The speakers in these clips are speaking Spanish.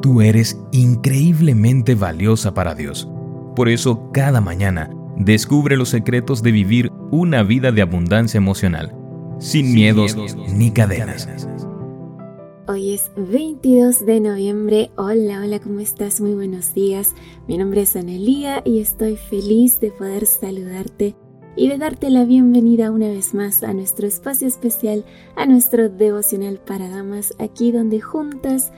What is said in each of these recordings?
Tú eres increíblemente valiosa para Dios. Por eso, cada mañana, descubre los secretos de vivir una vida de abundancia emocional, sin, miedos, ni cadenas. Hoy es 22 de noviembre. Hola, hola, ¿cómo estás? Muy buenos días. Mi nombre es Anelía y estoy feliz de poder saludarte y de darte la bienvenida una vez más a nuestro espacio especial, a nuestro devocional para damas, aquí donde juntas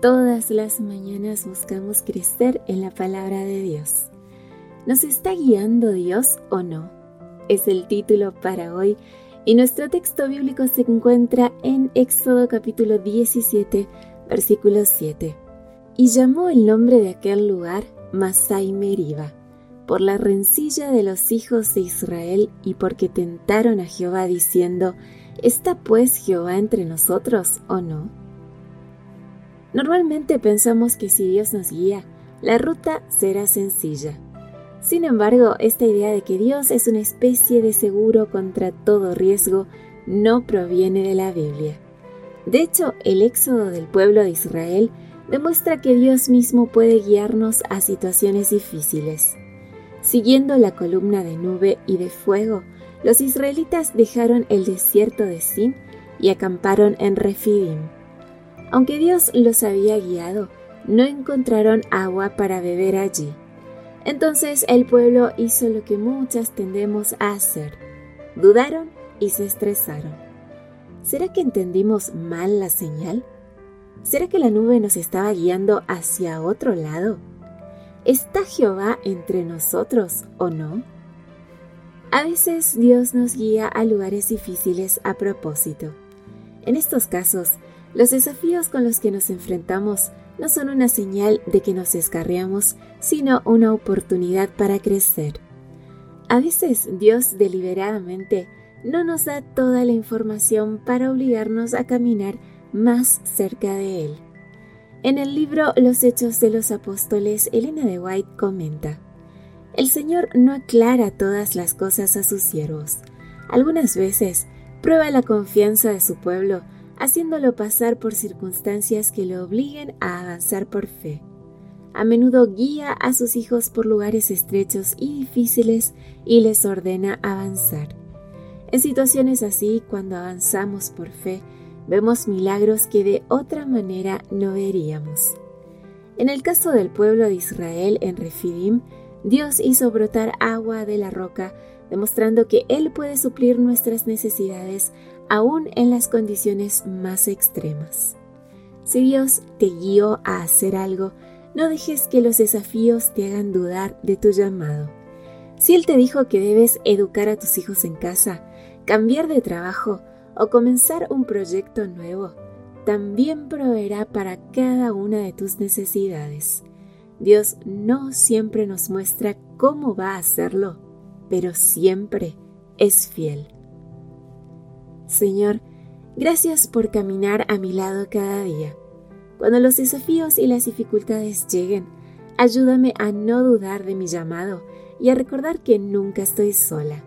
todas las mañanas buscamos crecer en la palabra de Dios. ¿Nos está guiando Dios o no? Es el título para hoy y nuestro texto bíblico se encuentra en Éxodo capítulo 17, versículo 7. Y llamó el nombre de aquel lugar Masai Meriba por la rencilla de los hijos de Israel y porque tentaron a Jehová diciendo, ¿está pues Jehová entre nosotros o no? Normalmente pensamos que si Dios nos guía, la ruta será sencilla. Sin embargo, esta idea de que Dios es una especie de seguro contra todo riesgo no proviene de la Biblia. De hecho, el éxodo del pueblo de Israel demuestra que Dios mismo puede guiarnos a situaciones difíciles. Siguiendo la columna de nube y de fuego, los israelitas dejaron el desierto de Sin y acamparon en Refidim. Aunque Dios los había guiado, no encontraron agua para beber allí. Entonces el pueblo hizo lo que muchas tendemos a hacer. Dudaron y se estresaron. ¿Será que entendimos mal la señal? ¿Será que la nube nos estaba guiando hacia otro lado? ¿Está Jehová entre nosotros o no? A veces Dios nos guía a lugares difíciles a propósito. En estos casos, los desafíos con los que nos enfrentamos no son una señal de que nos escarreamos, sino una oportunidad para crecer. A veces Dios deliberadamente no nos da toda la información para obligarnos a caminar más cerca de Él. En el libro Los Hechos de los Apóstoles, Elena de White comenta, El Señor no aclara todas las cosas a sus siervos. Algunas veces prueba la confianza de su pueblo, haciéndolo pasar por circunstancias que lo obliguen a avanzar por fe. A menudo guía a sus hijos por lugares estrechos y difíciles y les ordena avanzar. En situaciones así, cuando avanzamos por fe, vemos milagros que de otra manera no veríamos. En el caso del pueblo de Israel en Refidim, Dios hizo brotar agua de la roca, demostrando que Él puede suplir nuestras necesidades aún en las condiciones más extremas. Si Dios te guió a hacer algo, no dejes que los desafíos te hagan dudar de tu llamado. Si Él te dijo que debes educar a tus hijos en casa, cambiar de trabajo, o comenzar un proyecto nuevo, también proveerá para cada una de tus necesidades. Dios no siempre nos muestra cómo va a hacerlo, pero siempre es fiel. Señor, gracias por caminar a mi lado cada día. Cuando los desafíos y las dificultades lleguen, ayúdame a no dudar de mi llamado y a recordar que nunca estoy sola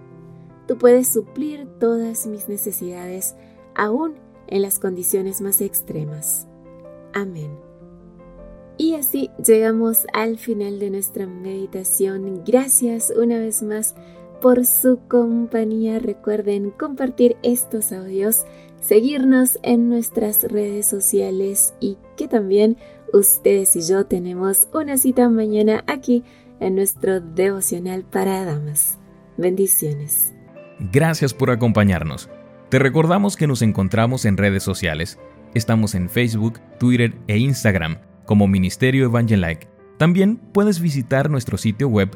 tú puedes suplir todas mis necesidades, aún en las condiciones más extremas. Amén. Y así llegamos al final de nuestra meditación. Gracias una vez más por su compañía. Recuerden compartir estos audios, seguirnos en nuestras redes sociales y que también ustedes y yo tenemos una cita mañana aquí en nuestro devocional para damas. Bendiciones. Gracias por acompañarnos. Te recordamos que nos encontramos en redes sociales. Estamos en Facebook, Twitter e Instagram como Ministerio Evangelike. También puedes visitar nuestro sitio web